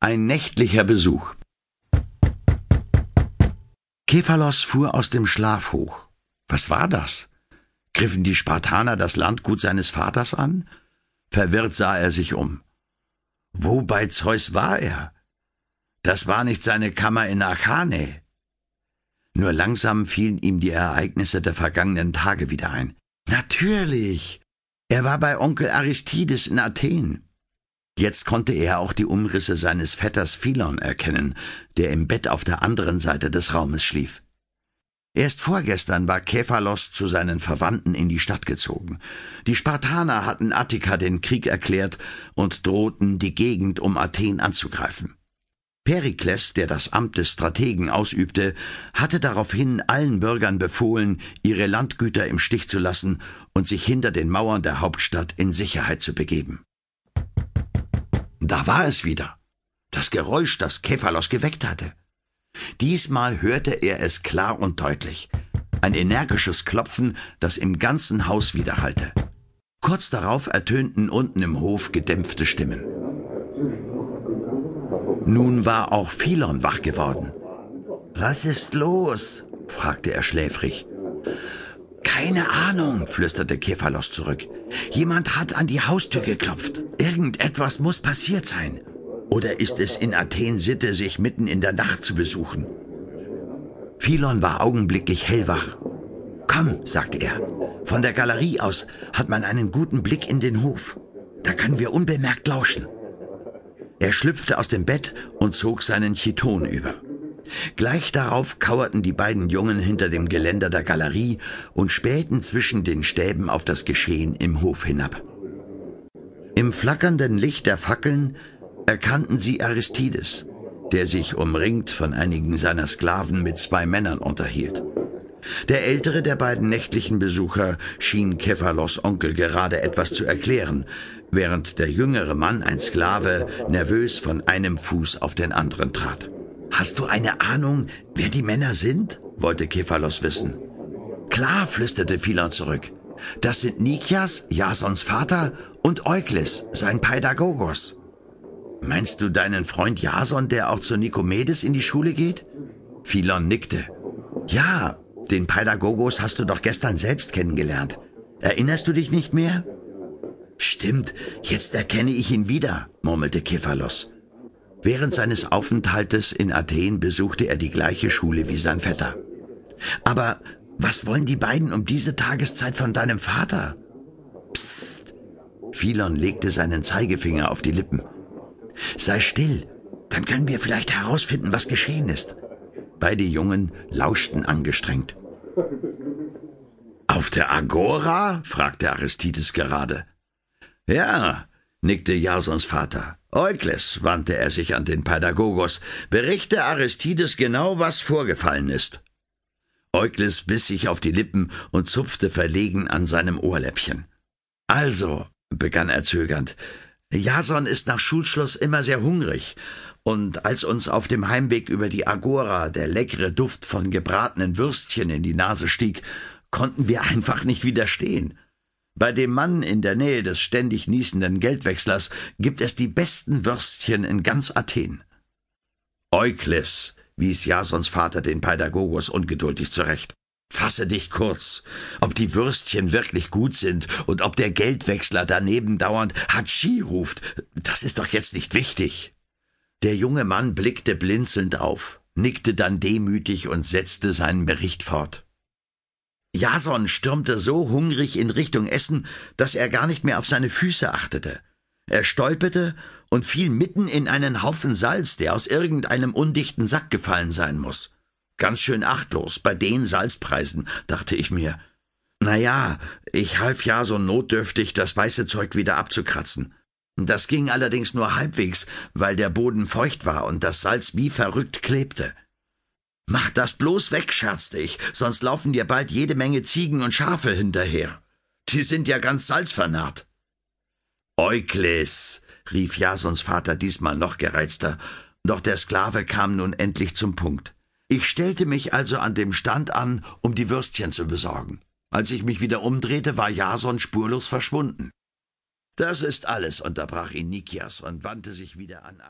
Ein nächtlicher Besuch. Kephalos fuhr aus dem Schlaf hoch. Was war das? Griffen die Spartaner das Landgut seines Vaters an? Verwirrt sah er sich um. Wo bei Zeus war er? Das war nicht seine Kammer in Achane. Nur langsam fielen ihm die Ereignisse der vergangenen Tage wieder ein. Natürlich. Er war bei Onkel Aristides in Athen. Jetzt konnte er auch die Umrisse seines Vetters Philon erkennen, der im Bett auf der anderen Seite des Raumes schlief. Erst vorgestern war Kephalos zu seinen Verwandten in die Stadt gezogen. Die Spartaner hatten Attika den Krieg erklärt und drohten, die Gegend um Athen anzugreifen. Perikles, der das Amt des Strategen ausübte, hatte daraufhin allen Bürgern befohlen, ihre Landgüter im Stich zu lassen und sich hinter den Mauern der Hauptstadt in Sicherheit zu begeben. Da war es wieder. Das Geräusch, das Kephalos geweckt hatte. Diesmal hörte er es klar und deutlich. Ein energisches Klopfen, das im ganzen Haus widerhallte. Kurz darauf ertönten unten im Hof gedämpfte Stimmen. Nun war auch Philon wach geworden. Was ist los? fragte er schläfrig. Keine Ahnung, flüsterte Kephalos zurück. Jemand hat an die Haustür geklopft. Irgendetwas muss passiert sein. Oder ist es in Athen Sitte, sich mitten in der Nacht zu besuchen? Philon war augenblicklich hellwach. Komm, sagte er. Von der Galerie aus hat man einen guten Blick in den Hof. Da können wir unbemerkt lauschen. Er schlüpfte aus dem Bett und zog seinen Chiton über. Gleich darauf kauerten die beiden Jungen hinter dem Geländer der Galerie und spähten zwischen den Stäben auf das Geschehen im Hof hinab. Im flackernden Licht der Fackeln erkannten sie Aristides, der sich umringt von einigen seiner Sklaven mit zwei Männern unterhielt. Der ältere der beiden nächtlichen Besucher schien Kephalos Onkel gerade etwas zu erklären, während der jüngere Mann, ein Sklave, nervös von einem Fuß auf den anderen trat. Hast du eine Ahnung, wer die Männer sind? wollte Kephalos wissen. Klar, flüsterte Philon zurück. Das sind Nikias, Jasons Vater, und Eukles, sein Pädagogos. Meinst du deinen Freund Jason, der auch zu Nikomedes in die Schule geht? Philon nickte. Ja, den Pädagogos hast du doch gestern selbst kennengelernt. Erinnerst du dich nicht mehr? Stimmt, jetzt erkenne ich ihn wieder, murmelte Kephalos. Während seines Aufenthaltes in Athen besuchte er die gleiche Schule wie sein Vetter. Aber was wollen die beiden um diese Tageszeit von deinem Vater? Psst. Philon legte seinen Zeigefinger auf die Lippen. Sei still, dann können wir vielleicht herausfinden, was geschehen ist. Beide Jungen lauschten angestrengt. Auf der Agora? fragte Aristides gerade. Ja, nickte Jasons Vater. Eukles, wandte er sich an den Pädagogos, berichte Aristides genau, was vorgefallen ist. Eukles biss sich auf die Lippen und zupfte verlegen an seinem Ohrläppchen. Also, begann er zögernd, Jason ist nach Schulschluss immer sehr hungrig, und als uns auf dem Heimweg über die Agora der leckere Duft von gebratenen Würstchen in die Nase stieg, konnten wir einfach nicht widerstehen. Bei dem Mann in der Nähe des ständig niesenden Geldwechslers gibt es die besten Würstchen in ganz Athen. Eukles, wies Jasons Vater den Pädagogos ungeduldig zurecht. Fasse dich kurz. Ob die Würstchen wirklich gut sind und ob der Geldwechsler daneben dauernd Hatschi ruft, das ist doch jetzt nicht wichtig. Der junge Mann blickte blinzelnd auf, nickte dann demütig und setzte seinen Bericht fort. Jason stürmte so hungrig in Richtung Essen, dass er gar nicht mehr auf seine Füße achtete. Er stolperte und fiel mitten in einen Haufen Salz, der aus irgendeinem undichten Sack gefallen sein muss. Ganz schön achtlos bei den Salzpreisen, dachte ich mir. Na ja, ich half Jason notdürftig, das weiße Zeug wieder abzukratzen. Das ging allerdings nur halbwegs, weil der Boden feucht war und das Salz wie verrückt klebte. Mach das bloß weg, scherzte ich, sonst laufen dir bald jede Menge Ziegen und Schafe hinterher. Die sind ja ganz salzvernarrt. Eukles, rief Jasons Vater diesmal noch gereizter, doch der Sklave kam nun endlich zum Punkt. Ich stellte mich also an dem Stand an, um die Würstchen zu besorgen. Als ich mich wieder umdrehte, war Jason spurlos verschwunden. Das ist alles, unterbrach ihn Nikias und wandte sich wieder an